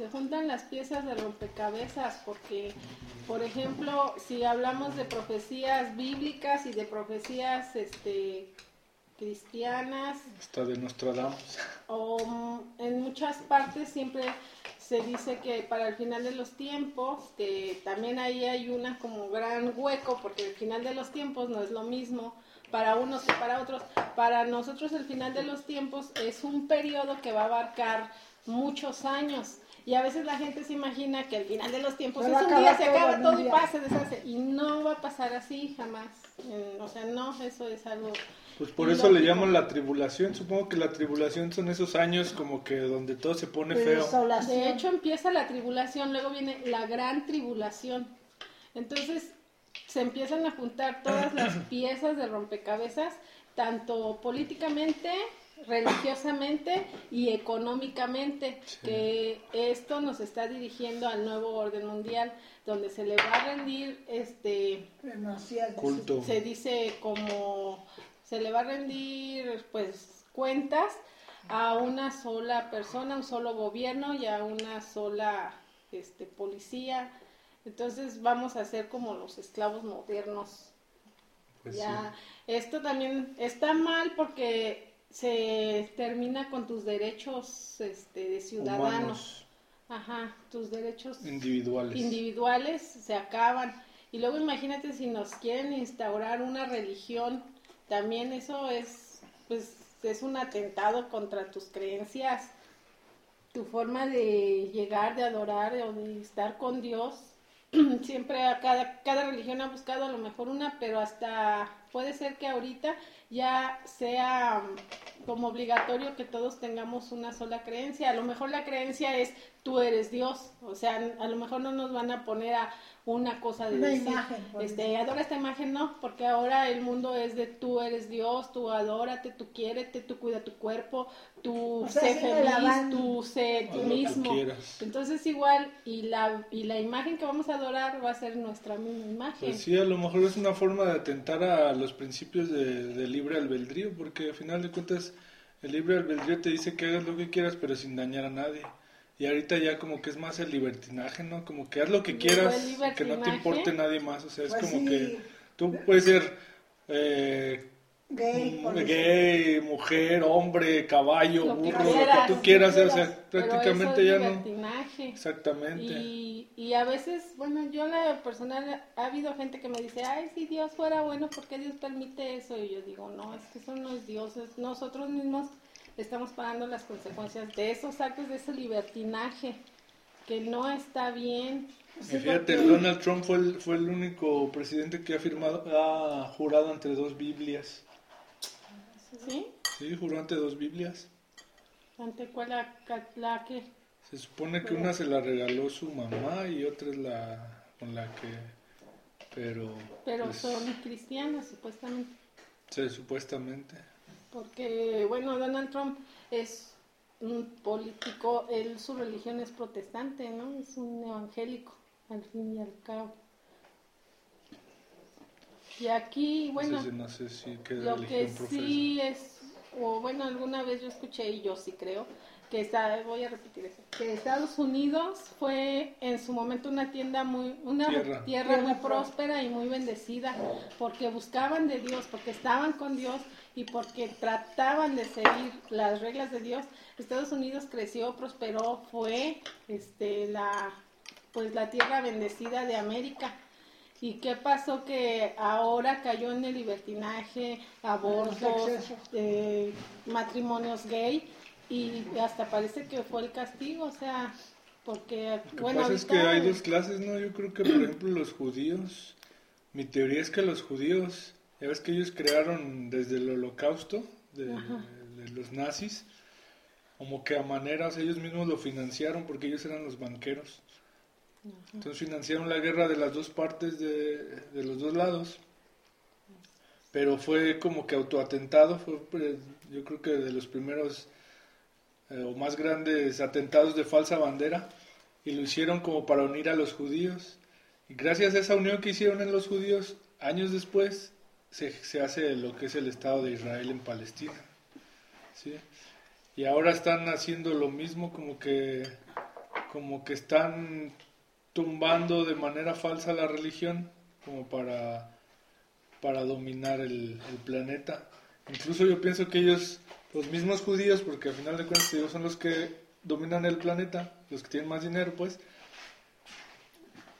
se juntan las piezas de rompecabezas, porque, por ejemplo, si hablamos de profecías bíblicas y de profecías este, cristianas. Hasta de Nostradamus. O mm, en muchas partes siempre se dice que para el final de los tiempos, que también ahí hay una como gran hueco, porque el final de los tiempos no es lo mismo para unos que para otros. Para nosotros el final de los tiempos es un periodo que va a abarcar muchos años. Y a veces la gente se imagina que el final de los tiempos es un día, se acaba todo y pasa, deshace. Y no va a pasar así jamás. o sea, no, eso es algo pues por eso le llaman la tribulación. Supongo que la tribulación son esos años como que donde todo se pone feo. De hecho empieza la tribulación, luego viene la gran tribulación. Entonces se empiezan a juntar todas las piezas de rompecabezas, tanto políticamente, religiosamente y económicamente, que esto nos está dirigiendo al nuevo orden mundial, donde se le va a rendir este culto. Se dice como se le va a rendir pues cuentas a una sola persona, un solo gobierno y a una sola este, policía. Entonces vamos a ser como los esclavos modernos. Pues ya, esto también está mal porque se termina con tus derechos este, de ciudadanos. Ajá, tus derechos individuales. individuales se acaban. Y luego imagínate si nos quieren instaurar una religión también eso es, pues, es un atentado contra tus creencias, tu forma de llegar, de adorar o de estar con Dios. Siempre a cada, cada religión ha buscado a lo mejor una, pero hasta puede ser que ahorita ya sea como obligatorio que todos tengamos una sola creencia. A lo mejor la creencia es tú eres Dios, o sea, a lo mejor no nos van a poner a una cosa de una imagen, este, adora esta imagen, no, porque ahora el mundo es de tú eres Dios, tú adórate, tú quiérete, tú cuida tu cuerpo, tú sé feliz, tú sé tú mismo. Entonces igual, y la, y la imagen que vamos a adorar va a ser nuestra misma imagen. Pues sí, a lo mejor es una forma de atentar a los principios de, de libre albedrío, porque al final de cuentas el libre albedrío te dice que hagas lo que quieras, pero sin dañar a nadie. Y ahorita ya como que es más el libertinaje, ¿no? Como que haz lo que quieras, que no te importe nadie más. O sea, es pues como que tú puedes ser eh, gay, gay mujer, hombre, caballo, burro, lo que tú quieras. O sea, prácticamente ya no. Exactamente. Y, y a veces, bueno, yo la personal, ha habido gente que me dice, ay, si Dios fuera bueno, ¿por qué Dios permite eso? Y yo digo, no, es que eso no es Dios, es nosotros mismos estamos pagando las consecuencias de esos actos, de ese libertinaje, que no está bien. fíjate, Donald Trump fue el, fue el único presidente que ha firmado, ha jurado ante dos Biblias. ¿Sí? Sí, juró ante dos Biblias. ¿Ante cuál la, la que? Se supone que una se la regaló su mamá y otra es la con la que... Pero... Pero pues son cristianas, supuestamente. Sí, supuestamente porque, bueno, Donald Trump es un político, él su religión es protestante, ¿no? Es un evangélico, al fin y al cabo. Y aquí, bueno, no sé si lo que sí es, o bueno, alguna vez yo escuché y yo sí creo, que está, voy a repetir eso, que Estados Unidos fue en su momento una tienda muy, una tierra. muy próspera y muy bendecida, porque buscaban de Dios, porque estaban con Dios y porque trataban de seguir las reglas de Dios, Estados Unidos creció, prosperó, fue este la pues la tierra bendecida de América. ¿Y qué pasó? Que ahora cayó en el libertinaje, abortos, eh, matrimonios gay y hasta parece que fue el castigo, o sea, porque... Lo que pasa es que hay dos clases, ¿no? Yo creo que, por ejemplo, los judíos, mi teoría es que los judíos ya ves que ellos crearon desde el holocausto de, los nazis, como que a maneras ellos mismos lo financiaron porque ellos eran los banqueros. Entonces financiaron la guerra de las dos partes de, los dos lados. Pero fue como que autoatentado, fue pues, yo creo que de los primeros eh, o más grandes atentados de falsa bandera y lo hicieron como para unir a los judíos. Y gracias a esa unión que hicieron en los judíos, años después se, se, hace lo que es el Estado de Israel en Palestina. ¿sí? Y ahora están haciendo lo mismo, como que, como que están tumbando de manera falsa la religión como para, para dominar el, planeta. Incluso yo pienso que ellos, los mismos judíos, porque al final de cuentas ellos son los que dominan el planeta, los que tienen más dinero, pues,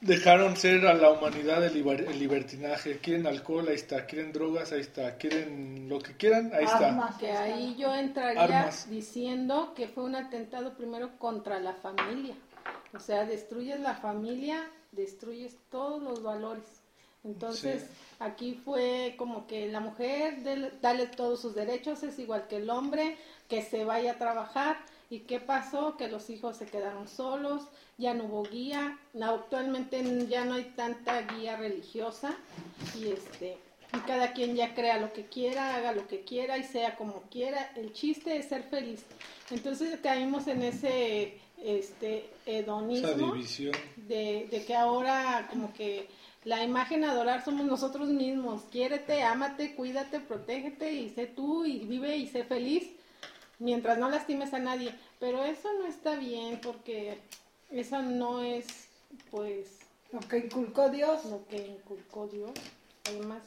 dejaron ser a la humanidad el, libertinaje. Quieren alcohol, ahí está. Quieren drogas, ahí está. Quieren lo que quieran, ahí está. Que ahí yo entraría diciendo que fue un atentado primero contra la familia. O sea, destruyes la familia, destruyes todos los valores. Entonces, aquí fue como que la mujer, dale todos sus derechos, es igual que el hombre, que se vaya a trabajar. ¿Y qué pasó? Que los hijos se quedaron solos, ya no hubo guía, actualmente ya no hay tanta guía religiosa y este y cada quien ya crea lo que quiera, haga lo que quiera y sea como quiera. El chiste es ser feliz. Entonces caímos en ese este hedonismo De, de que ahora como que la imagen a adorar somos nosotros mismos. Quiérete, ámate, cuídate, protégete y sé tú y vive y sé feliz mientras no lastimes a nadie. Pero eso no está bien porque eso no es, pues... Lo que inculcó Dios. Lo que inculcó Dios. Además,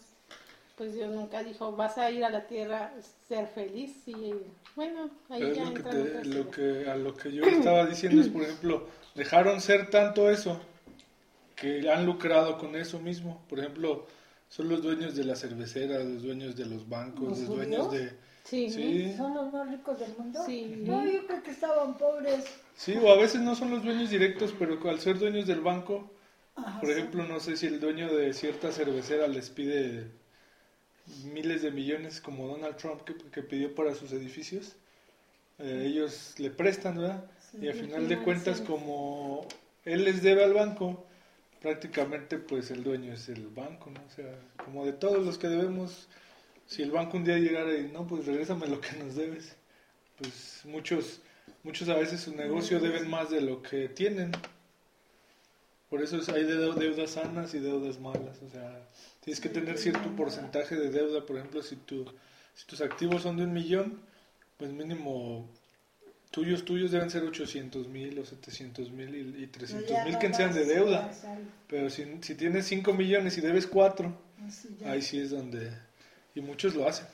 pues Dios nunca dijo, vas a ir a la tierra ser feliz y bueno, ahí ya lo, que lo que A lo que yo estaba diciendo es, por ejemplo, dejaron ser tanto eso que han lucrado con eso mismo. Por ejemplo, son los dueños de las cerveceras, los dueños de los bancos, los, dueños de... Sí. son los más ricos del mundo. Sí. No, yo creo que estaban pobres. Sí, o a veces no son los dueños directos, pero al ser dueños del banco, por ejemplo, no sé si el dueño de cierta cervecera les pide miles de millones como Donald Trump que, pidió para sus edificios, eh, ellos le prestan, ¿verdad? y al final de cuentas, como él les debe al banco, prácticamente pues el dueño es el banco, ¿no? O sea, como de todos los que debemos, si el banco un día llegara y no, pues regrésame lo que nos debes, pues muchos, muchos a veces su negocio deben más de lo que tienen. Por eso hay deudas sanas y deudas malas, o sea, Tienes que tener cierto porcentaje de deuda, por ejemplo, si, tu, si tus activos son de un millón, pues mínimo tuyos tuyos deben ser 800 mil o 700 mil y, 300 mil que sean de deuda. Pero si, si tienes 5 millones y debes 4, ahí sí es donde... Y muchos lo hacen.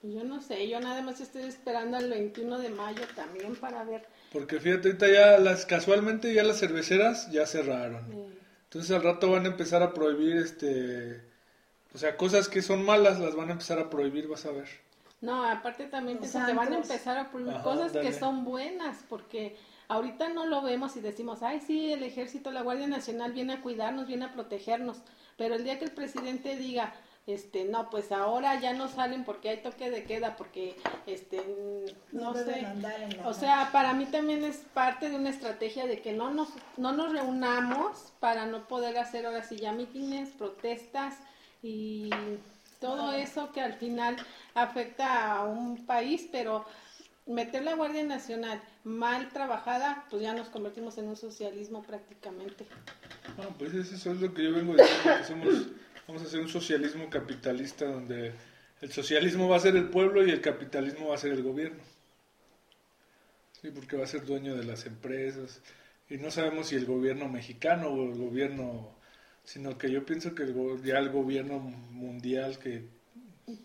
Pues yo no sé, yo nada más estoy esperando al 21 de mayo también para ver. Porque fíjate, ahorita ya las, casualmente ya las cerveceras ya cerraron. Entonces al rato van a empezar a prohibir este o sea, cosas que son malas las van a empezar a prohibir, vas a ver. No, aparte también te, van a empezar a prohibir cosas que son buenas, porque ahorita no lo vemos y decimos, ay, sí, el ejército, la Guardia Nacional viene a cuidarnos, viene a protegernos, pero el día que el presidente diga, este, no, pues ahora ya no salen porque hay toque de queda, porque, este, no, sé, o sea, para mí también es parte de una estrategia de que no nos, no nos reunamos para no poder hacer ahora sí ya mítines, protestas, y todo eso que al final afecta a un país, pero meter la Guardia Nacional mal trabajada, pues ya nos convertimos en un socialismo prácticamente. No, pues eso es lo que yo vengo diciendo, que somos, vamos a hacer un socialismo capitalista donde el socialismo va a ser el pueblo y el capitalismo va a ser el gobierno. Sí, porque va a ser dueño de las empresas. Y no sabemos si el gobierno mexicano o el gobierno sino que yo pienso que ya el gobierno mundial que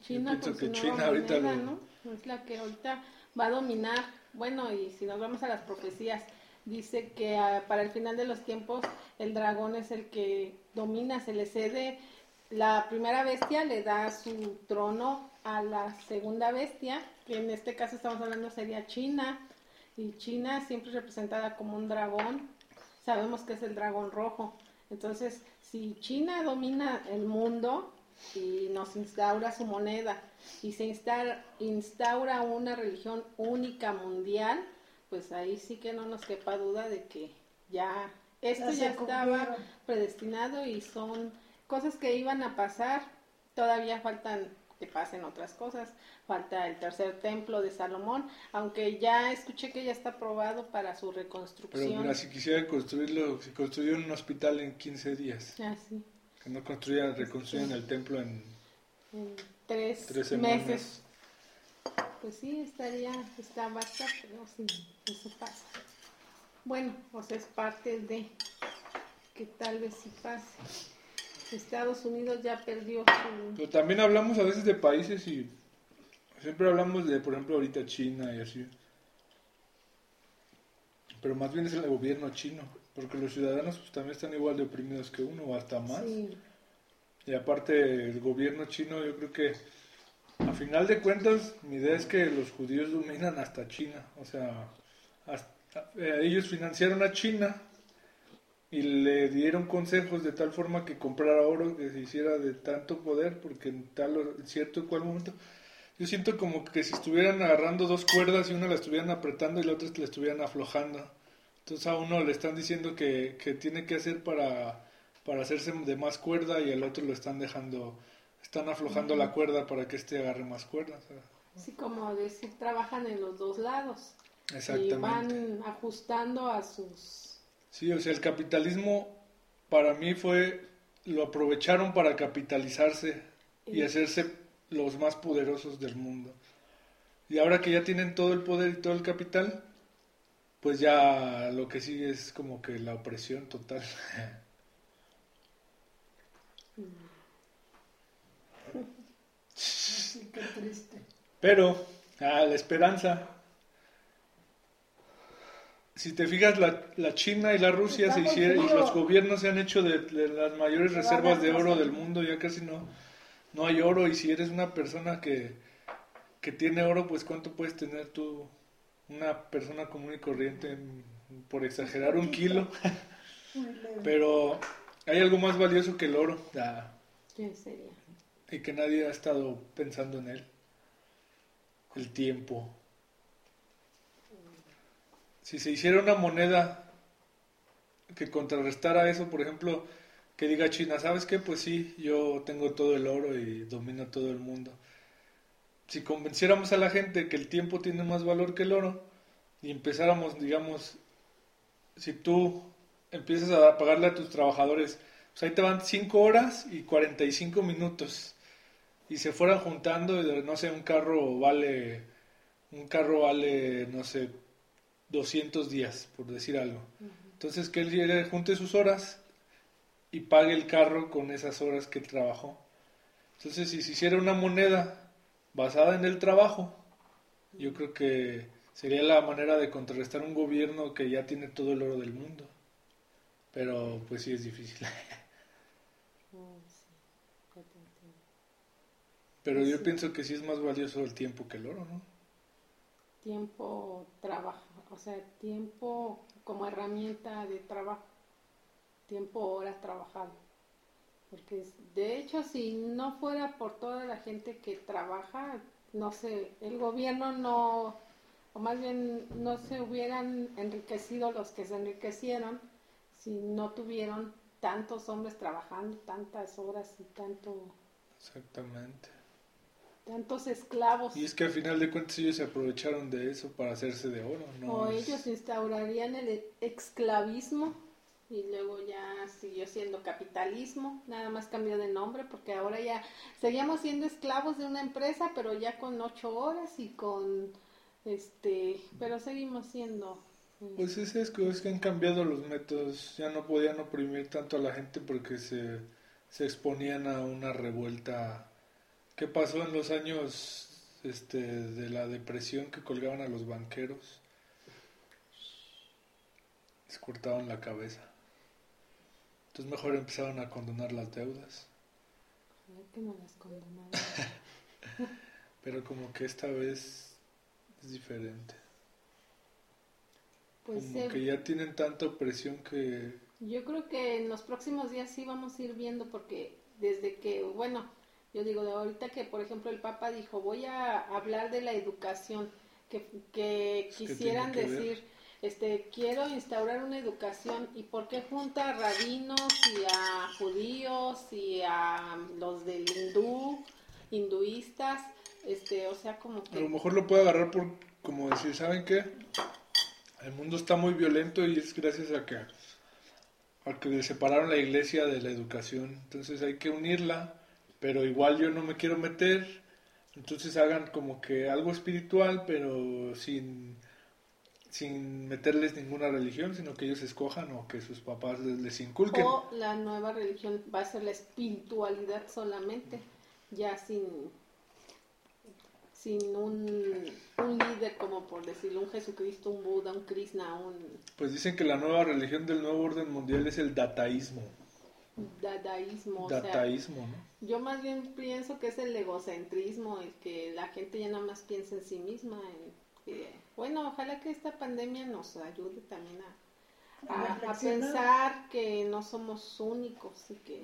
China, que China ahorita ¿no? es la que ahorita va a dominar. Bueno y si nos vamos a las profecías dice que ah, para el final de los tiempos el dragón es el que domina se le cede. La primera bestia le da su trono a la segunda bestia que en este caso estamos hablando sería China. Y China siempre representada como un dragón. Sabemos que es el dragón rojo. Entonces si China domina el mundo y nos instaura su moneda y se instaura, una religión única mundial, pues ahí sí que no nos quepa duda de que ya esto ya, estaba predestinado y son cosas que iban a pasar, todavía faltan que pasen otras cosas. Falta el tercer templo de Salomón, aunque ya escuché que ya está aprobado para su reconstrucción. Pero si quisiera construirlo, si construyeron un hospital en 15 días. Ah, sí. Que no construyan, reconstruyan el templo en, tres, meses. Pues sí, estaría, está basta, pero sí, eso pasa. Bueno, sea, es parte de que tal vez sí pase. Estados Unidos ya perdió su... Pero también hablamos a veces de países y siempre hablamos de, por ejemplo, ahorita China y así. Pero más bien es el gobierno chino, porque los ciudadanos pues, también están igual de oprimidos que uno o hasta más. Y aparte el gobierno chino yo creo que a final de cuentas mi idea es que los judíos dominan hasta China. O sea, eh, ellos financiaron a China y le dieron consejos de tal forma que comprara oro, que se hiciera de tanto poder, porque en tal o cierto cual momento yo siento como que si estuvieran agarrando dos cuerdas y una la estuvieran apretando y la otra la estuvieran aflojando. Entonces a uno le están diciendo que, que tiene que hacer para, para hacerse de más cuerda y al otro lo están dejando, están aflojando la cuerda para que este agarre más cuerda. Así como decir, trabajan en los dos lados. Exactamente. Y van ajustando a sus... Sí, o sea, el capitalismo para mí fue, lo aprovecharon para capitalizarse y hacerse los más poderosos del mundo. Y ahora que ya tienen todo el poder y todo el capital, pues ya lo que sigue es como que la opresión total. Pero, ah, la esperanza. Si te fijas, la, la China y la Rusia se hicieron, y los gobiernos se han hecho de las mayores reservas de oro del mundo, ya casi no no hay oro y si eres una persona que, que tiene oro, pues cuánto puedes tener tú, una persona común y corriente, por exagerar un kilo. Pero hay algo más valioso que el oro. ¿Qué sería? Y que nadie ha estado pensando en él. El tiempo. Si se hiciera una moneda que contrarrestara eso, por ejemplo, que diga China, ¿sabes qué? Pues sí, yo tengo todo el oro y domino todo el mundo. Si convenciéramos a la gente que el tiempo tiene más valor que el oro y empezáramos, digamos, si tú empiezas a pagarle a tus trabajadores, pues ahí te van 5 horas y 45 minutos y se fueran juntando, no sé, un carro vale, un carro vale, no sé, 200 días, por decir algo. Entonces que él junte sus horas y pague el carro con esas horas que trabajó. Entonces, si se hiciera una moneda basada en el trabajo, yo creo que sería la manera de contrarrestar un gobierno que ya tiene todo el oro del mundo. Pero pues sí es difícil. Pero yo pienso que sí es más valioso el tiempo que el oro, ¿no? Tiempo, trabajo, o sea, tiempo como herramienta de trabajo tiempo, horas trabajado. Porque de hecho, si no fuera por toda la gente que trabaja, no sé, el gobierno no, o más bien no se hubieran enriquecido los que se enriquecieron si no tuvieron tantos hombres trabajando, tantas horas y tanto... Exactamente. Tantos esclavos. Y es que al final de cuentas ellos se aprovecharon de eso para hacerse de oro, ¿no? O ellos instaurarían el esclavismo y luego ya siguió siendo capitalismo, nada más cambió de nombre porque ahora ya seguíamos siendo esclavos de una empresa, pero ya con ocho horas y con este, pero seguimos siendo. Pues es, es, es que han cambiado los métodos, ya no podían oprimir tanto a la gente porque se, se exponían a una revuelta. ¿Qué pasó en los años este, de la depresión que colgaban a los banqueros? Les cortaban la cabeza. Entonces mejor empezaron a condonar las deudas. que no las condonaron. Pero como que esta vez es diferente. Pues como que ya tienen tanta opresión que... Yo creo que en los próximos días sí vamos a ir viendo porque desde que, bueno, yo digo, de ahorita que por ejemplo el Papa dijo, voy a hablar de la educación, que, que quisieran decir este, quiero instaurar una educación y por qué junta a rabinos y a judíos y a los del hindú, hinduistas, este, o sea, como que... A lo mejor lo puede agarrar por, como decir, ¿saben qué? El mundo está muy violento y es gracias a que, a que separaron la iglesia de la educación, entonces hay que unirla, pero igual yo no me quiero meter, entonces hagan como que algo espiritual, pero sin sin meterles ninguna religión, sino que ellos escojan o que sus papás les, les inculquen. O la nueva religión va a ser la espiritualidad solamente, ya sin sin un, un líder como por decirlo, un Jesucristo, un Buda, un Krishna, un... Pues dicen que la nueva religión del nuevo orden mundial es el dataísmo. Dadaísmo. Dataísmo, ¿no? Yo más bien pienso que es el egocentrismo, el que la gente ya nada más piensa en sí misma. bueno, ojalá que esta pandemia nos ayude también a, a, pensar que no somos únicos y que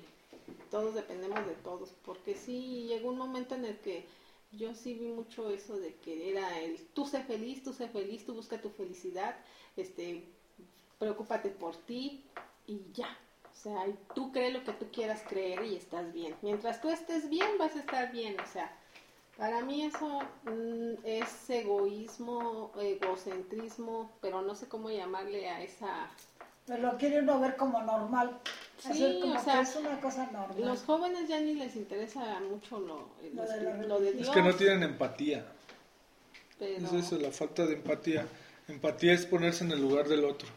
todos dependemos de todos, porque sí llegó un momento en el que yo sí vi mucho eso de que era el tú sé feliz, tú sé feliz, tú busca tu felicidad, este, preocúpate por ti y ya. O sea, tú crees lo que tú quieras creer y estás bien. Mientras tú estés bien, vas a estar bien. O sea, para mí eso mm, es egoísmo, egocentrismo, pero no sé cómo llamarle a esa... Pero lo quiere uno ver como normal. Sí, o sea, es una cosa normal. Los jóvenes ya ni les interesa mucho lo, lo, de, Dios. Es que no tienen empatía. Es eso, la falta de empatía. Empatía es ponerse en el lugar del otro.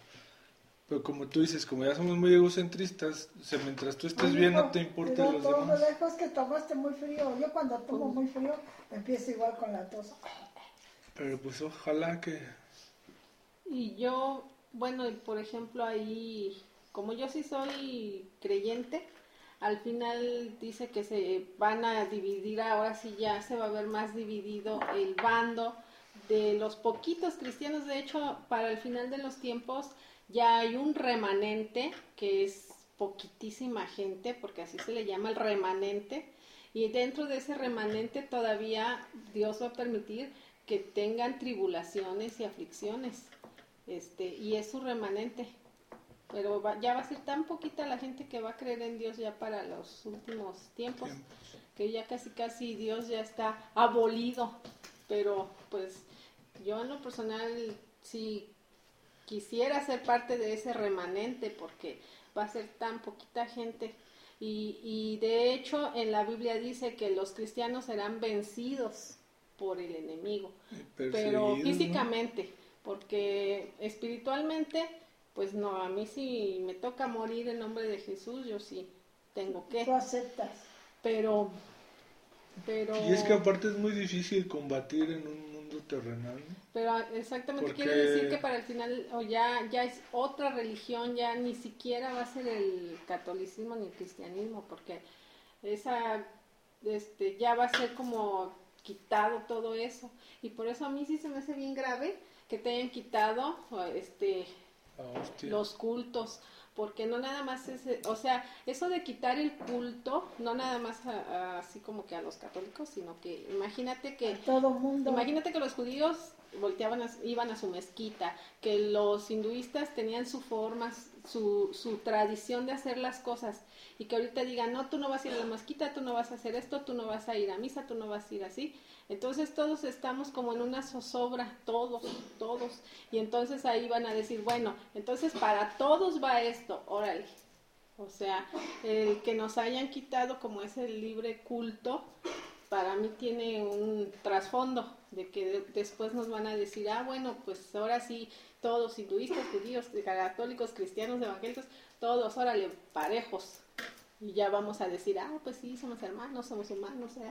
Pero como tú dices, como ya somos muy egocentristas, mientras tú estés bien no te importa los demás. lejos que tomaste muy frío. Yo cuando tomo muy frío empiezo igual con la tos. Pero pues ojalá que... Y yo, bueno, por ejemplo ahí como yo sí soy creyente, al final dice que se van a dividir, ahora sí ya se va a ver más dividido el bando de los poquitos cristianos. De hecho, para el final de los tiempos ya hay un remanente que es poquitísima gente, porque así se le llama el remanente, y dentro de ese remanente todavía Dios va a permitir que tengan tribulaciones y aflicciones, este, y es su remanente. Pero ya va a ser tan poquita la gente que va a creer en Dios ya para los últimos tiempos, que ya casi casi Dios ya está abolido, pero pues yo en lo personal sí quisiera ser parte de ese remanente porque va a ser tan poquita gente y, y de hecho en la Biblia dice que los cristianos serán vencidos por el enemigo, pero físicamente, porque espiritualmente pues no, a mí si me toca morir en nombre de Jesús, yo sí tengo que. Tú aceptas. Pero, pero. Y es que aparte es muy difícil combatir en un mundo terrenal. Pero ah, exactamente quiere decir que para el final, o ya, ya es otra religión, ya ni siquiera va a ser el catolicismo ni el cristianismo, porque esa, este, ya va a ser como quitado todo eso. Y por eso a mí sí se me hace bien grave que te hayan quitado, este los cultos, porque no nada más es, o sea, eso de quitar el culto, no nada más así como que a los católicos, sino que imagínate que todo mundo, imagínate que los judíos volteaban, iban a su mezquita, que los hinduistas tenían su forma, su, su tradición de hacer las cosas, y que ahorita digan, no, tú no vas a ir a la mezquita, tú no vas a hacer esto, tú no vas a ir a misa, tú no vas a ir así, entonces todos estamos como en una zozobra, todos, todos. Y entonces ahí van a decir, bueno, entonces para todos va esto, órale. O sea, el que nos hayan quitado como ese libre culto, para mí tiene un trasfondo de que después nos van a decir, ah, bueno, pues ahora sí, todos, hinduistas, judíos, católicos, cristianos, evangélicos, todos, órale, parejos. Y ya vamos a decir, ah, pues sí, somos hermanos, somos humanos, ¿eh?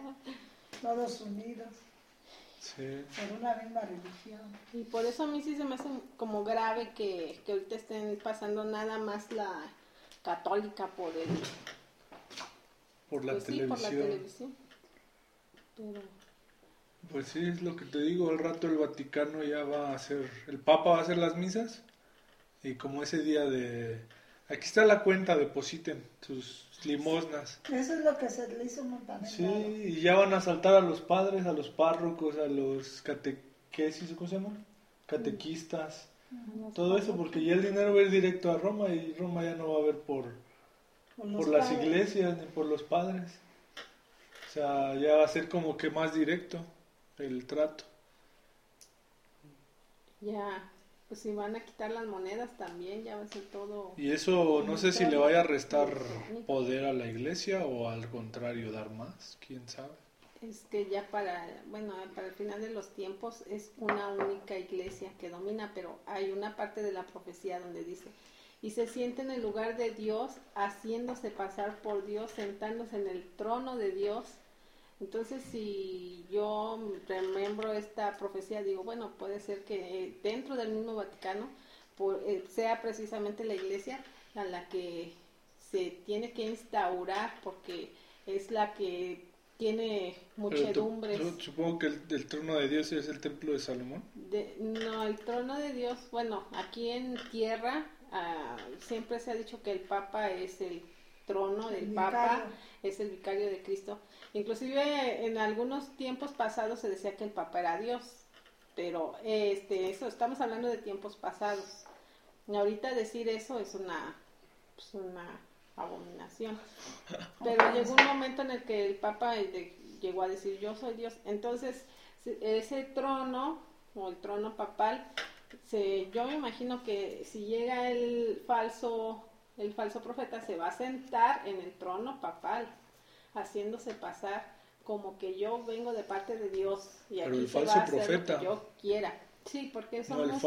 todos unidos. Por una misma religión. Y por eso a mí sí se me hace como grave que, que ahorita estén pasando nada más la católica por el... Por la, televisión. Pues sí, por la televisión. Pues sí, es lo que te digo, al rato el Vaticano ya va a hacer, el Papa va a hacer las misas y como ese día de, aquí está la cuenta, depositen sus limosnas. Eso es lo que se le hizo también. Sí, y ya van a saltar a los padres, a los párrocos, a los catequesis, ¿cómo se llaman? Catequistas. Todo eso, porque ya el dinero va a ir directo a Roma y Roma ya no va a ver por, por, las iglesias ni por los padres. O sea, ya va a ser como que más directo el trato. Ya, pues si van a quitar las monedas también, ya va a ser todo. Y eso no sé si le vaya a restar poder a la iglesia o al contrario dar más, quién sabe. es que ya para, bueno, para el final de los tiempos es una única iglesia que domina, pero hay una parte de la profecía donde dice, y se siente en el lugar de Dios, haciéndose pasar por Dios, sentándose en el trono de Dios. Entonces, si yo remembro esta profecía, digo, bueno, puede ser que dentro del mismo Vaticano eh, sea precisamente la iglesia a la que se tiene que instaurar, porque es la que tiene muchedumbres. supongo que el, trono de Dios es el templo de Salomón. no, el trono de Dios, bueno, aquí en tierra ah, siempre se ha dicho que el Papa es el trono del Papa, es el vicario de Cristo. Inclusive en algunos tiempos pasados se decía que el Papa era Dios, pero este, eso estamos hablando de tiempos pasados. ahorita decir eso es una, pues una abominación. Pero llegó un momento en el que el Papa llegó a decir yo soy Dios. Entonces, ese trono o el trono papal, se, yo me imagino que si llega el falso, el falso profeta, se va a sentar en el trono papal, haciéndose pasar como que yo vengo de parte de Dios y aquí el falso profeta. lo que yo quiera. Sí, porque somos,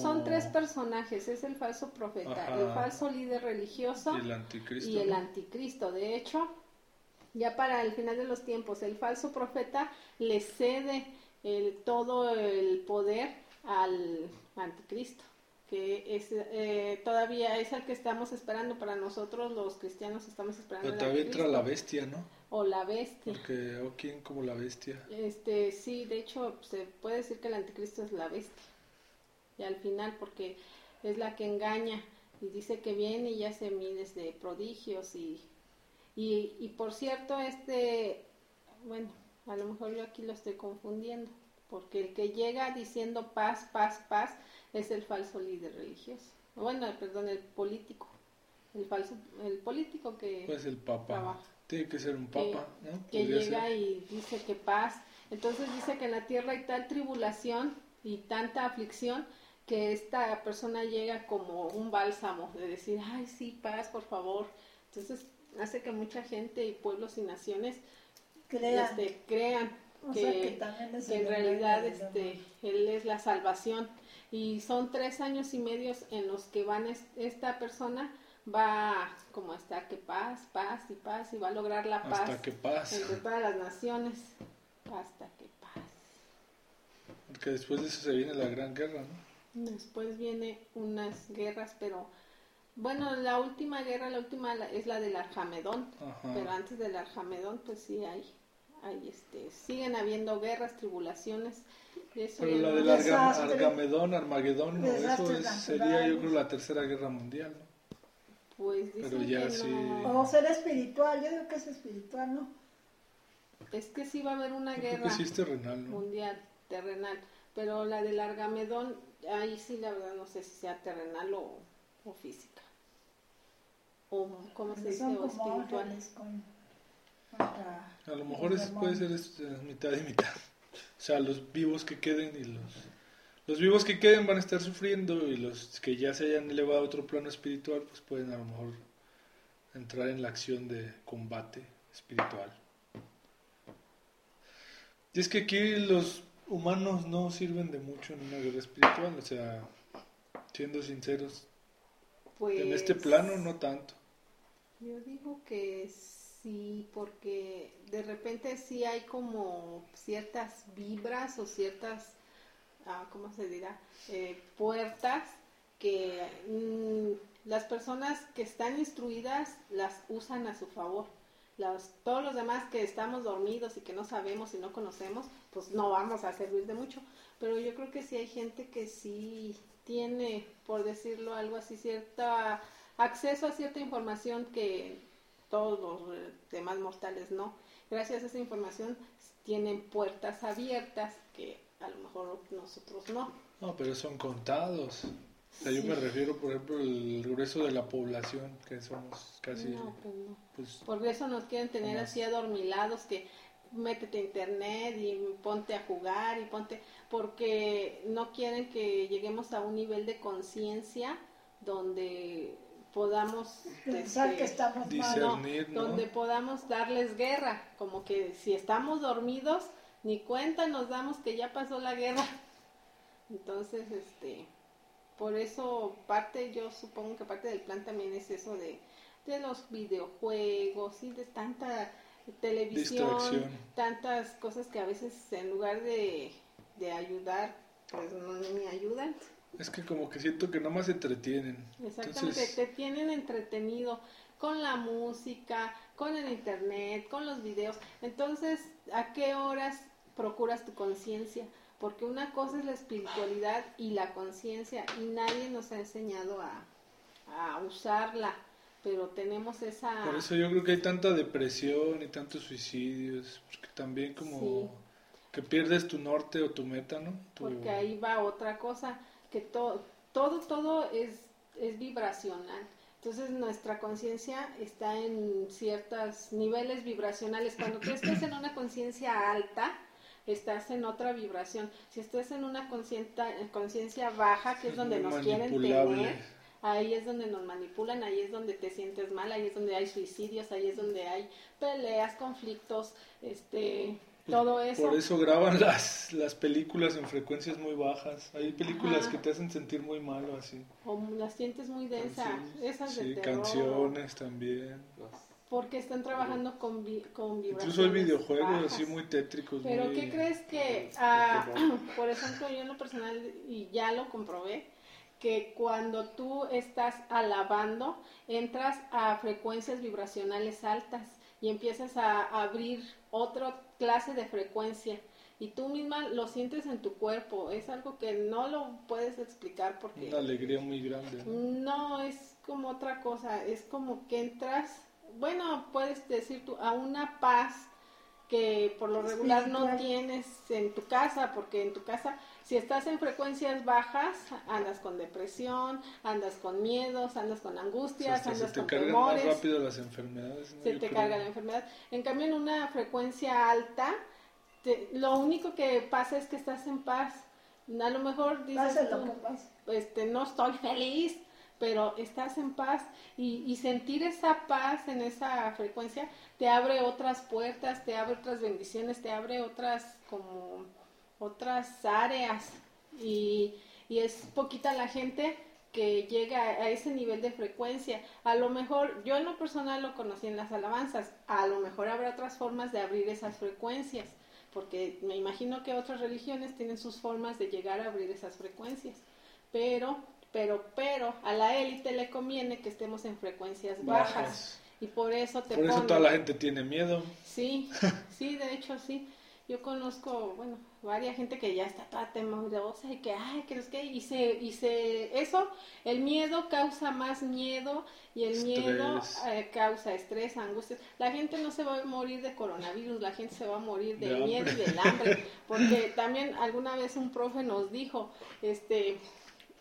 son tres personajes, es el falso profeta, el falso líder religioso y el anticristo. Y el anticristo. De hecho, ya para el final de los tiempos, el falso profeta le cede el, todo el poder al anticristo que es eh, todavía es el que estamos esperando para nosotros los cristianos estamos esperando pero todavía entra la bestia no o la bestia. Porque o quién como la bestia este sí de hecho se puede decir que el anticristo es la bestia. Y al final porque es la que engaña y dice que viene y ya se miles de prodigios y, y y por cierto este bueno a lo mejor yo aquí lo estoy confundiendo porque el que llega diciendo paz paz paz es el falso líder religioso. Bueno, perdón, el político. El falso, el político que... Pues el papa. Tiene que ser un papa, que, ¿no? Que llega y dice que paz. Entonces dice que en la tierra hay tal tribulación y tanta aflicción que esta persona llega como un bálsamo de decir, ay, sí, paz, por favor. Entonces hace que mucha gente y pueblos y naciones crean, este, crean que, en realidad este, Él es la salvación y son tres años y medios en los que van esta persona va como a estar que paz, paz y paz y va a lograr la paz, hasta que paz. entre todas las naciones hasta que paz. Porque después de eso se viene la gran guerra, ¿no? Después viene unas guerras, pero bueno, la última guerra, la última es la del Arjamedón, pero antes del Arjamedón pues sí hay, hay este, siguen habiendo guerras, tribulaciones pero la del Argamedón, Armagedón, no, eso sería yo creo la tercera guerra mundial, ¿no? Pues Pero ya sí. O será espiritual, yo digo que es espiritual, ¿no? Es que sí va a haber una guerra mundial, terrenal. Pero la del Argamedón, ahí sí la verdad no sé si sea terrenal o, o física. O, ¿cómo se dice? O espiritual. A lo mejor es, puede ser mitad y mitad. O sea, los vivos que queden y los... Los vivos que queden van a estar sufriendo y los que ya se hayan elevado a otro plano espiritual, pues pueden a lo mejor entrar en la acción de combate espiritual. Y es que aquí los humanos no sirven de mucho en una guerra espiritual, o sea, siendo sinceros, en este pues plano no tanto. Yo digo que Sí, porque de repente sí hay como ciertas vibras o ciertas, ah, ¿cómo se dirá? Eh, puertas que mm, las personas que están instruidas las usan a su favor. Los, todos los demás que estamos dormidos y que no sabemos y no conocemos, pues no vamos a servir de mucho. Pero yo creo que sí hay gente que sí tiene, por decirlo algo así, cierta acceso a cierta información que todos los demás mortales no. Gracias a esa información tienen puertas abiertas que a lo mejor nosotros no. No, pero son contados. yo me refiero, por ejemplo, al grueso de la población, que somos casi... No, pues no. Pues, por eso nos quieren tener así adormilados, que métete a internet y ponte a jugar y ponte... Porque no quieren que lleguemos a un nivel de conciencia donde podamos pensar que este, estamos mal, donde podamos darles guerra, como que si estamos dormidos ni cuenta nos damos que ya pasó la guerra. Entonces, este, por eso parte, yo supongo que parte del plan también es eso de, de los videojuegos y de tanta televisión, tantas cosas que a veces en lugar de, de ayudar, pues no me ayudan. Es que como que siento que nomás se entretienen. Exactamente, te tienen entretenido con la música, con el internet, con los videos. Entonces, ¿a qué horas procuras tu conciencia? Porque una cosa es la espiritualidad y la conciencia y nadie nos ha enseñado a, a usarla, pero tenemos esa... Por eso yo creo que hay tanta depresión y tantos suicidios, porque también como que pierdes tu norte o tu meta, ¿no? Porque ahí va otra cosa que todo, todo, todo es, es vibracional. Entonces nuestra conciencia está en ciertos niveles vibracionales. Cuando tú estás en una conciencia alta, estás en otra vibración. Si estás en una conciencia baja, que es donde nos quieren tener, ahí es donde nos manipulan, ahí es donde te sientes mal, ahí es donde hay suicidios, ahí es donde hay peleas, conflictos, este todo eso. Por eso graban las, las películas en frecuencias muy bajas. Hay películas que te hacen sentir muy malo así. O las sientes muy densas, esas sí, canciones también. Porque están trabajando con, vi con vibraciones Incluso hay videojuegos así muy tétricos. Pero ¿qué crees que, ah, por ejemplo, yo en lo personal, y ya lo comprobé, que cuando tú estás alabando, entras a frecuencias vibracionales altas y empiezas a abrir otra clase de frecuencia y tú misma lo sientes en tu cuerpo, es algo que no lo puedes explicar porque... Una alegría muy grande. No, es como otra cosa, es como que entras, bueno, puedes decir tú, a una paz que por lo regular no tienes en tu casa, porque en tu casa si estás en frecuencias bajas, andas con depresión, andas con miedos, andas con angustias, andas se te con temores. más rápido las enfermedades. Se te carga la enfermedad. En cambio, en una frecuencia alta, lo único que pasa es que estás en paz. A lo mejor dices este, no estoy feliz, pero estás en paz y, sentir esa paz en esa frecuencia te abre otras puertas, te abre otras bendiciones, te abre otras como otras áreas y, y es poquita la gente que llega a ese nivel de frecuencia. A lo mejor, yo en lo personal lo conocí en las alabanzas, a lo mejor habrá otras formas de abrir esas frecuencias, porque me imagino que otras religiones tienen sus formas de llegar a abrir esas frecuencias, pero, pero, pero a la élite le conviene que estemos en frecuencias bajas. Y por eso te Por eso toda la gente tiene miedo. Sí, sí, de hecho sí. Yo conozco, bueno, varias gente que ya está toda temerosa y que, ay, que es que, y se, y se, eso, el miedo causa más miedo y el miedo eh, causa estrés, angustia. La gente no se va a morir de coronavirus, la gente se va a morir de, miedo y del hambre, porque también alguna vez un profe nos dijo, este,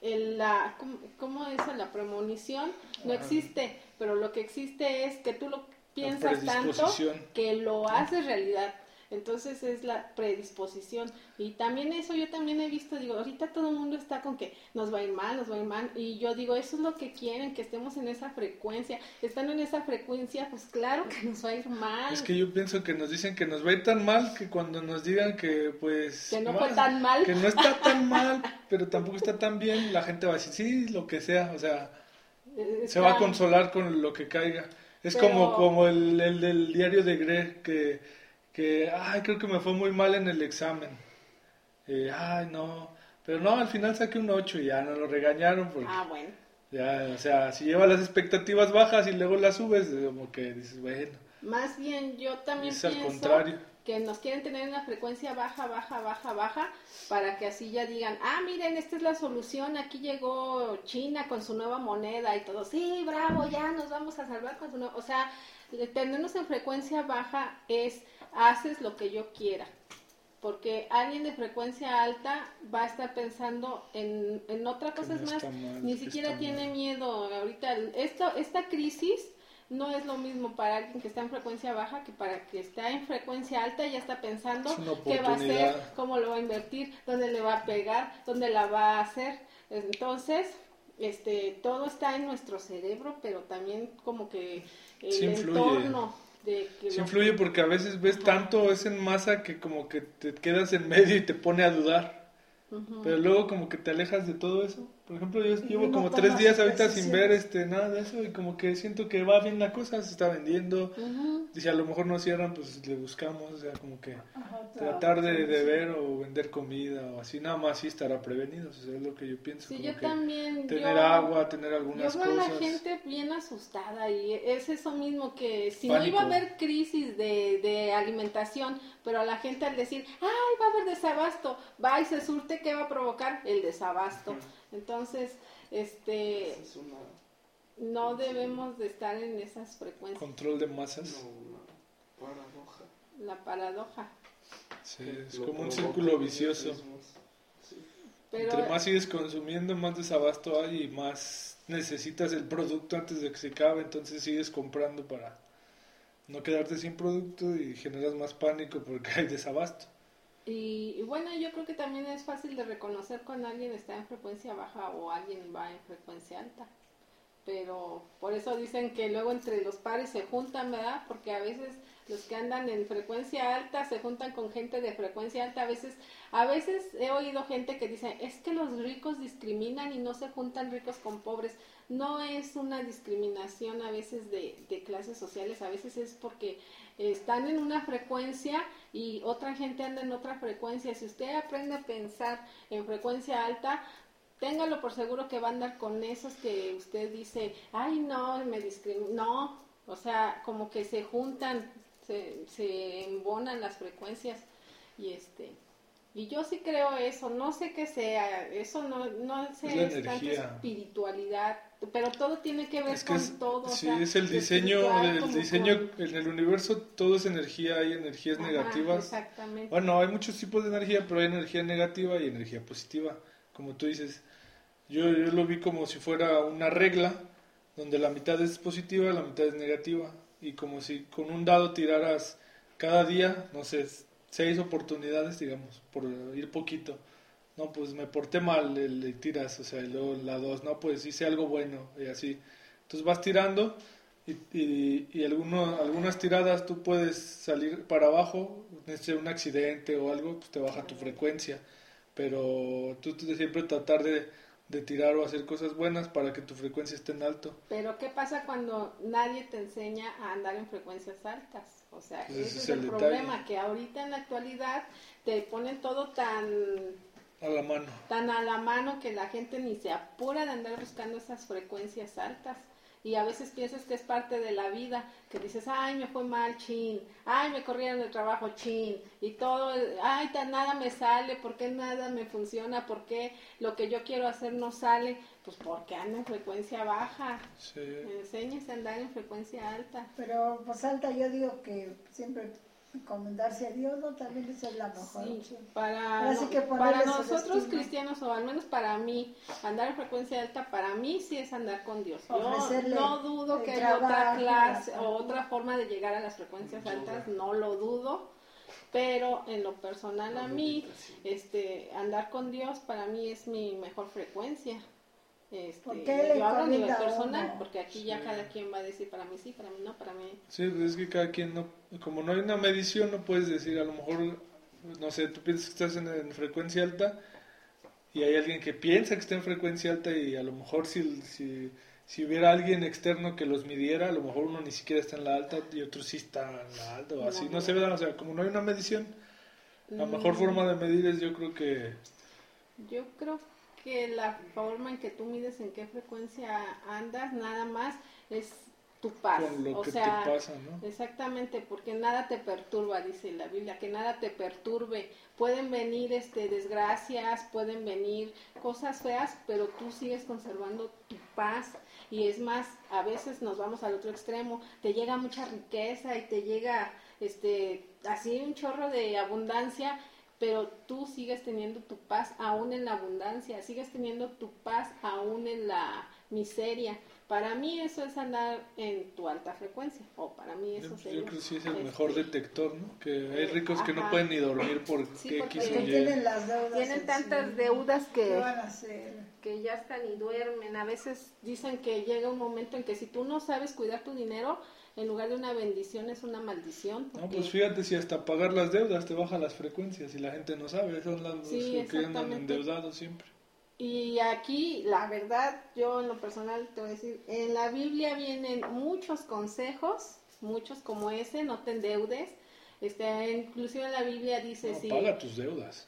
el, la, ¿cómo, es la premonición? No existe, pero lo que existe es que tú lo piensas tanto que lo haces realidad. Entonces es la predisposición. Y también eso yo también he visto, digo, ahorita todo el mundo está con que nos va a ir mal, nos va a ir mal. Y yo digo, eso es lo que quieren, que estemos en esa frecuencia. Estando en esa frecuencia, pues claro que nos va a ir mal. Es que yo pienso que nos dicen que nos va a ir tan mal que cuando nos digan que pues... Que no fue tan mal. Que no está tan mal, pero tampoco está tan bien, la gente va a decir, sí, lo que sea, o sea, se va a consolar con lo que caiga. Es como, como el, el del diario de Greg que que, ay, creo que me fue muy mal en el examen. Eh, ay, no. Pero no, al final saqué un 8 y ya no lo regañaron. Porque ah, bueno. Ya, o sea, si lleva las expectativas bajas y luego las subes, como que dices, bueno. Más bien, yo también pienso que nos quieren tener en una frecuencia baja, baja, baja, baja, para que así ya digan, ah, miren, esta es la solución, aquí llegó China con su nueva moneda y todo, sí, bravo, ya nos vamos a salvar con su nueva, o sea, tenernos en frecuencia baja es haces lo que yo quiera. Porque alguien de frecuencia alta va a estar pensando en, en otra cosa, es más, ni siquiera tiene miedo. Ahorita, esto, esta crisis no es lo mismo para alguien que está en frecuencia baja que para que está en frecuencia alta y ya está pensando qué va a hacer, cómo lo va a invertir, dónde le va a pegar, dónde la va a hacer. Entonces, este, todo está en nuestro cerebro, pero también como que el entorno de que sí influye porque a veces ves tanto es en masa que como que te quedas en medio y te pone a dudar. Pero luego como que te alejas de todo eso. Por ejemplo, yo llevo como tres días ahorita sin ver este nada de eso y como que siento que va bien la cosa, se está vendiendo. Y si a lo mejor no cierran, pues le buscamos, o sea, como que tratar de, de, ver o vender comida o así, nada más sí estará prevenido, eso es lo que yo pienso. Sí, yo también. Tener agua, tener algunas yo veo cosas. la gente bien asustada y es eso mismo que si no iba a haber crisis de, de alimentación, pero a la gente al decir, ay, va a haber desabasto, va y se surte, ¿qué va a provocar? El desabasto. Entonces, este, no debemos de estar en esas frecuencias. Control de masas. No, paradoja. La paradoja. Sí, es como un círculo vicioso. Entre más sigues consumiendo, más desabasto hay y más necesitas el producto antes de que se acabe, entonces sigues comprando para no quedarte sin producto y generas más pánico porque hay desabasto. Y, bueno, yo creo que también es fácil de reconocer cuando alguien está en frecuencia baja o alguien va en frecuencia alta. Pero por eso dicen que luego entre los pares se juntan, ¿verdad? Porque a veces los que andan en frecuencia alta se juntan con gente de frecuencia alta. A veces, a veces he oído gente que dice, es que los ricos discriminan y no se juntan ricos con pobres. No es una discriminación a veces de, de clases sociales, a veces es porque están en una frecuencia y otra gente anda en otra frecuencia. Si usted aprende a pensar en frecuencia alta, téngalo por seguro que va a andar con esos que usted dice, ay no, me discrimina. No, o sea, como que se juntan, se, se embonan las frecuencias y este y yo sí creo eso, no sé qué sea, eso no, no sé, es, tanta espiritualidad, pero todo tiene que ver con todo. Sí, es el diseño, el diseño en el universo todo es energía, hay energías negativas. Exactamente. Bueno, hay muchos tipos de energía, pero hay energía negativa y energía positiva, como tú dices. Yo, yo lo vi como si fuera una regla donde la mitad es positiva, la mitad es negativa, y como si con un dado tiraras cada día, no sé, seis oportunidades, digamos, por ir poquito. No, pues me porté mal, le, tiras, o sea, y luego la dos, no, pues hice algo bueno, y así. Entonces vas tirando y, y, y alguno, algunas tiradas tú puedes salir para abajo, un accidente o algo, pues te baja tu frecuencia. Pero tú, tú siempre tratar de, de tirar o hacer cosas buenas para que tu frecuencia esté en alto. Pero ¿qué pasa cuando nadie te enseña a andar en frecuencias altas? O sea, ese, es el, problema, que ahorita en la actualidad te ponen todo tan a la mano. Tan a la mano que la gente ni se apura de andar buscando esas frecuencias altas. Y a veces piensas que es parte de la vida, que dices, ay, me fue mal, chin, ay, me corrieron del trabajo, chin, y todo, ay, tan nada me sale, ¿por qué nada me funciona? ¿Por qué lo que yo quiero hacer no sale? Pues porque anda en frecuencia baja. Sí. Enséñese a andar en frecuencia alta. Pero pues alta yo digo que siempre encomendarse a Dios, ¿no? También es la mejor sí, Para, para nosotros cristianos, o al menos para mí, andar en frecuencia alta, para mí sí es andar con Dios. Yo no dudo que haya otra clase o otra forma de llegar a las frecuencias altas, no lo dudo pero en lo personal a mí este andar con Dios para mí es mi mejor frecuencia este, yo hablo a nivel personal, porque aquí ya cada quien va a decir para mí sí, para mí no, para mí. Sí, pues es que cada quien no, como no hay una medición, no puedes decir, a lo mejor, no sé, tú piensas que estás en, frecuencia alta y hay alguien que piensa que está en frecuencia alta y a lo mejor si, si, si hubiera alguien externo que los midiera, a lo mejor uno ni siquiera está en la alta y otro sí está en la alta o así, no, se ve, o sea, como no hay una medición, la mejor mm. forma de medir es yo creo que... Yo creo que la forma en que tú mides en qué frecuencia andas, nada más es tu paz. o sea, exactamente, porque nada te perturba, dice la Biblia, que nada te perturbe. Pueden venir este desgracias, pueden venir cosas feas, pero tú sigues conservando tu paz. Y es más, a veces nos vamos al otro extremo, te llega mucha riqueza y te llega este así un chorro de abundancia pero tú sigues teniendo tu paz aún en la abundancia, sigues teniendo tu paz aún en la miseria. Para mí eso es andar en tu alta frecuencia, o para mí eso sería... Yo creo que sí es el mejor detector, ¿no? Que hay ricos que no pueden ni dormir por sí, qué tienen las deudas. Tienen tantas deudas que, que ya están y duermen. A veces dicen que llega un momento en que si tú no sabes cuidar tu dinero, en lugar de una bendición es una maldición. No, pues fíjate si hasta pagar las deudas te baja las frecuencias y la gente no sabe, son los que andan endeudados siempre. Y aquí, la verdad, yo en lo personal te voy a decir, en la Biblia vienen muchos consejos, muchos como ese, no te endeudes. Este, inclusive en la Biblia dice no, paga tus deudas.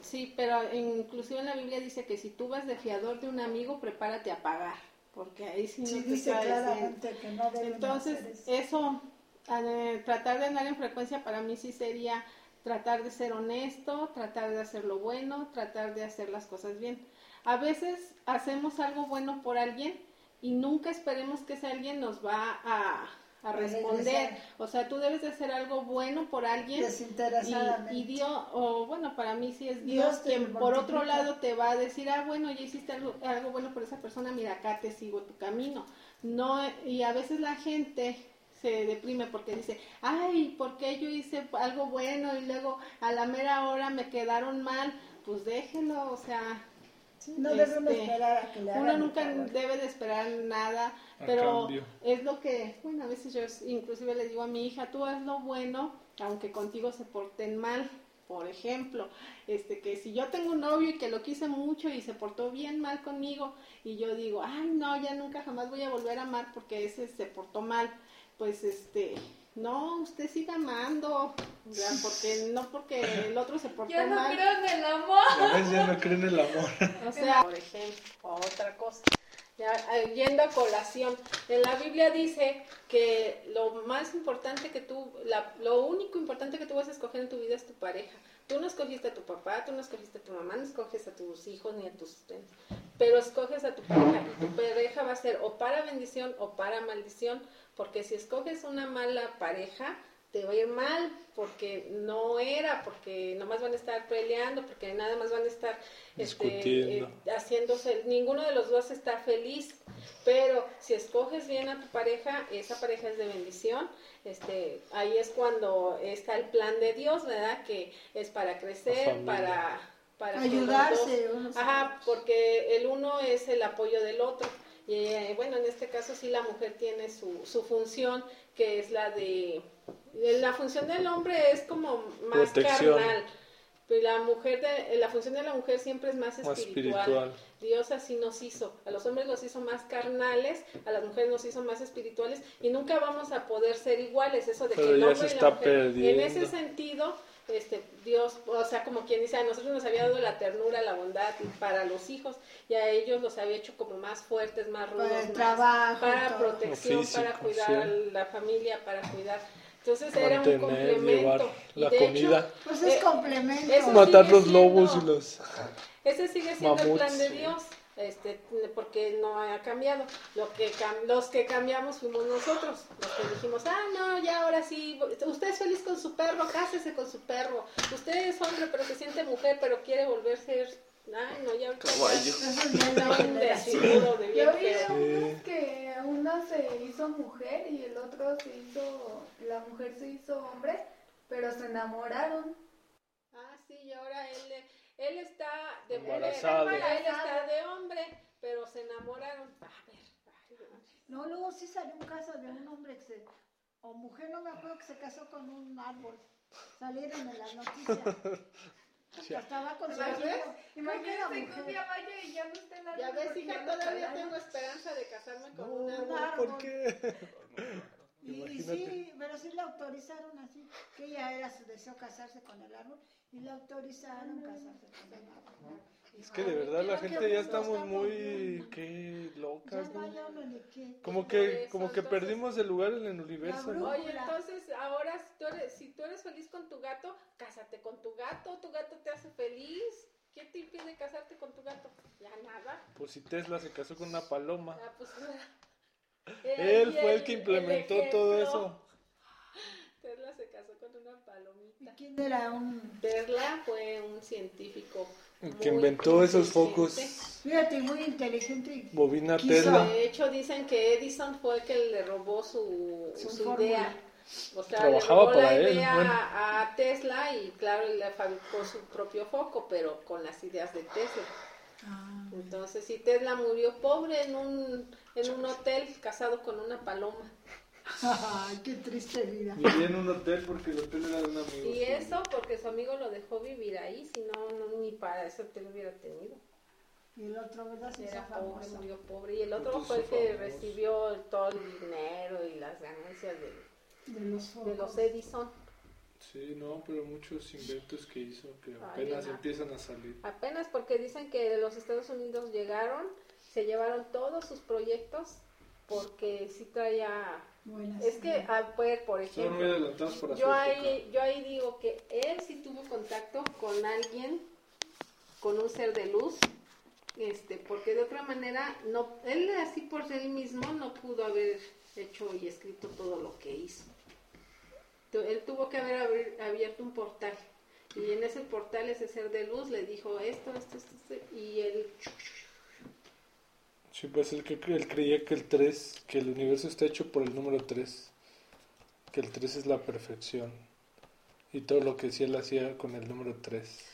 sí, pero inclusive en la Biblia dice que si tú vas de fiador de un amigo, prepárate a pagar, porque ahí sí, no te dice claramente que no Entonces, eso, eh, tratar de andar en frecuencia para mí sí sería tratar de ser honesto, tratar de hacer lo bueno, tratar de hacer las cosas bien. A veces hacemos algo bueno por alguien y nunca esperemos que ese alguien nos va a, responder. O sea, tú debes de hacer algo bueno por alguien. Desinteresadamente. Y, Dios, o bueno, para mí sí es Dios, quien por otro lado te va a decir, ah, bueno, ya hiciste algo, algo bueno por esa persona, mira, acá te sigo tu camino. No, y a veces la gente se deprime porque dice, ay, ¿por qué yo hice algo bueno y luego a la mera hora me quedaron mal? Pues déjelo, o sea... no debemos este, esperar a que le Uno nunca debe de esperar nada, pero es lo que, bueno, a veces yo inclusive le digo a mi hija, tú haz lo bueno, aunque contigo se porten mal. Por ejemplo, este que si yo tengo un novio y que lo quise mucho y se portó bien mal conmigo y yo digo, ay no, ya nunca jamás voy a volver a amar porque ese se portó mal pues este, no, usted siga amando, porque no porque el otro se portó mal. Ya no creo en el amor. Ya no creo en el amor. O sea, por ejemplo, otra cosa. Ya, eh, yendo a colación, en la Biblia dice que lo más importante que tú, la, lo único importante que tú vas a escoger en tu vida es tu pareja. Tú no escogiste a tu papá, tú no escogiste a tu mamá, no escoges a tus hijos ni a tus... Pero escoges a tu pareja y tu pareja va a ser o para bendición o para maldición, porque si escoges una mala pareja, te va a ir mal porque no era, porque nomás van a estar peleando, porque nada más van a estar este, eh, haciéndose, ninguno de los dos está feliz, pero si escoges bien a tu pareja, esa pareja es de bendición, este, ahí es cuando está el plan de Dios, ¿verdad? Que es para crecer, para, para ayudarse. Ajá, porque el uno es el apoyo del otro. Y eh, bueno, en este caso sí la mujer tiene su, su función, que es la de la función del hombre es como más carnal. Pero la mujer de, la función de la mujer siempre es más, espiritual. Dios así nos hizo. A los hombres los hizo más carnales, a las mujeres nos hizo más espirituales y nunca vamos a poder ser iguales. Eso de que el hombre y la mujer, en ese sentido, este Dios, o sea, como quien dice, a nosotros nos había dado la ternura, la bondad para los hijos y a ellos los había hecho como más fuertes, más rudos, para, trabajo, para protección, para cuidar a la familia, para cuidar entonces era un complemento. la comida. pues es eh, complemento. Matar los lobos y los. Ese sigue siendo el plan de Dios. Este, porque no ha cambiado. Lo que los que cambiamos fuimos nosotros, los que dijimos, ah, no, ya ahora sí, usted es feliz con su perro, cásese con su perro. Usted es hombre, pero se siente mujer, pero quiere volverse Ay, no, ya Caballo. Yo vi que uno se hizo mujer y el otro se hizo, la mujer se hizo hombre, pero se enamoraron. Ah, sí, y ahora él, él está de mujer, él está de hombre, pero se enamoraron. A ver, no, luego sí salió un caso de un hombre que se, o mujer, no me acuerdo, que se casó con un árbol. Salieron en las noticias. Estaba con su Imagínate que un día vaya y ya no esté la Ya ves, hija, todavía tengo esperanza de casarme con un árbol. ¿Por qué? Y, sí, pero sí le autorizaron así, que ella era su deseo casarse con el árbol y le autorizaron casarse con el árbol. Es que de verdad la gente ya estamos muy qué locas, Como que como que perdimos el lugar en el universo, Oye, entonces ahora si tú, eres, si tú eres feliz con tu gato, cásate con tu gato, tu gato te hace feliz. ¿Qué te impide casarte con tu gato? Ya nada. Pues si Tesla se casó con una paloma. Ah, pues, él, fue el, que implementó todo eso. Tesla se casó con una palomita. ¿Y quién era un? Tesla fue un científico que inventó esos focos. Fíjate, muy inteligente. Bobina Tesla. De hecho, dicen que Edison fue el que le robó su, su, idea. O sea, Trabajaba le robó para la él, idea bueno. a Tesla y claro, él le fabricó su propio foco, pero con las ideas de Tesla. Ah, Entonces, sí, Tesla murió pobre en un, en un hotel casado con una paloma. Ay, qué triste vida. Vivía en un hotel porque el hotel era de un amigo. Y eso porque su amigo lo dejó vivir ahí, si no, no ni para ese hotel hubiera tenido. Y el otro, ¿verdad? Era pobre, murió pobre. Y el otro fue el que famoso. recibió todo el dinero y las ganancias de, De los de los focos. Edison. Sí, no, pero muchos inventos que hizo que apenas empiezan a salir. Apenas porque dicen que de los Estados Unidos llegaron, se llevaron todos sus proyectos porque sí traía... Buenas. Es que, a ver, por ejemplo, yo ahí, yo ahí digo que él sí tuvo contacto con alguien, con un ser de luz, este, porque de otra manera, no, él así por él mismo no pudo haber hecho y escrito todo lo que hizo. Él tuvo que haber abierto un portal y en ese portal ese ser de luz le dijo esto, esto, esto, esto, y él Sí, pues él, él creía que el 3, que el universo está hecho por el número 3, que el 3 es la perfección. Y todo lo que sí él hacía con el número 3.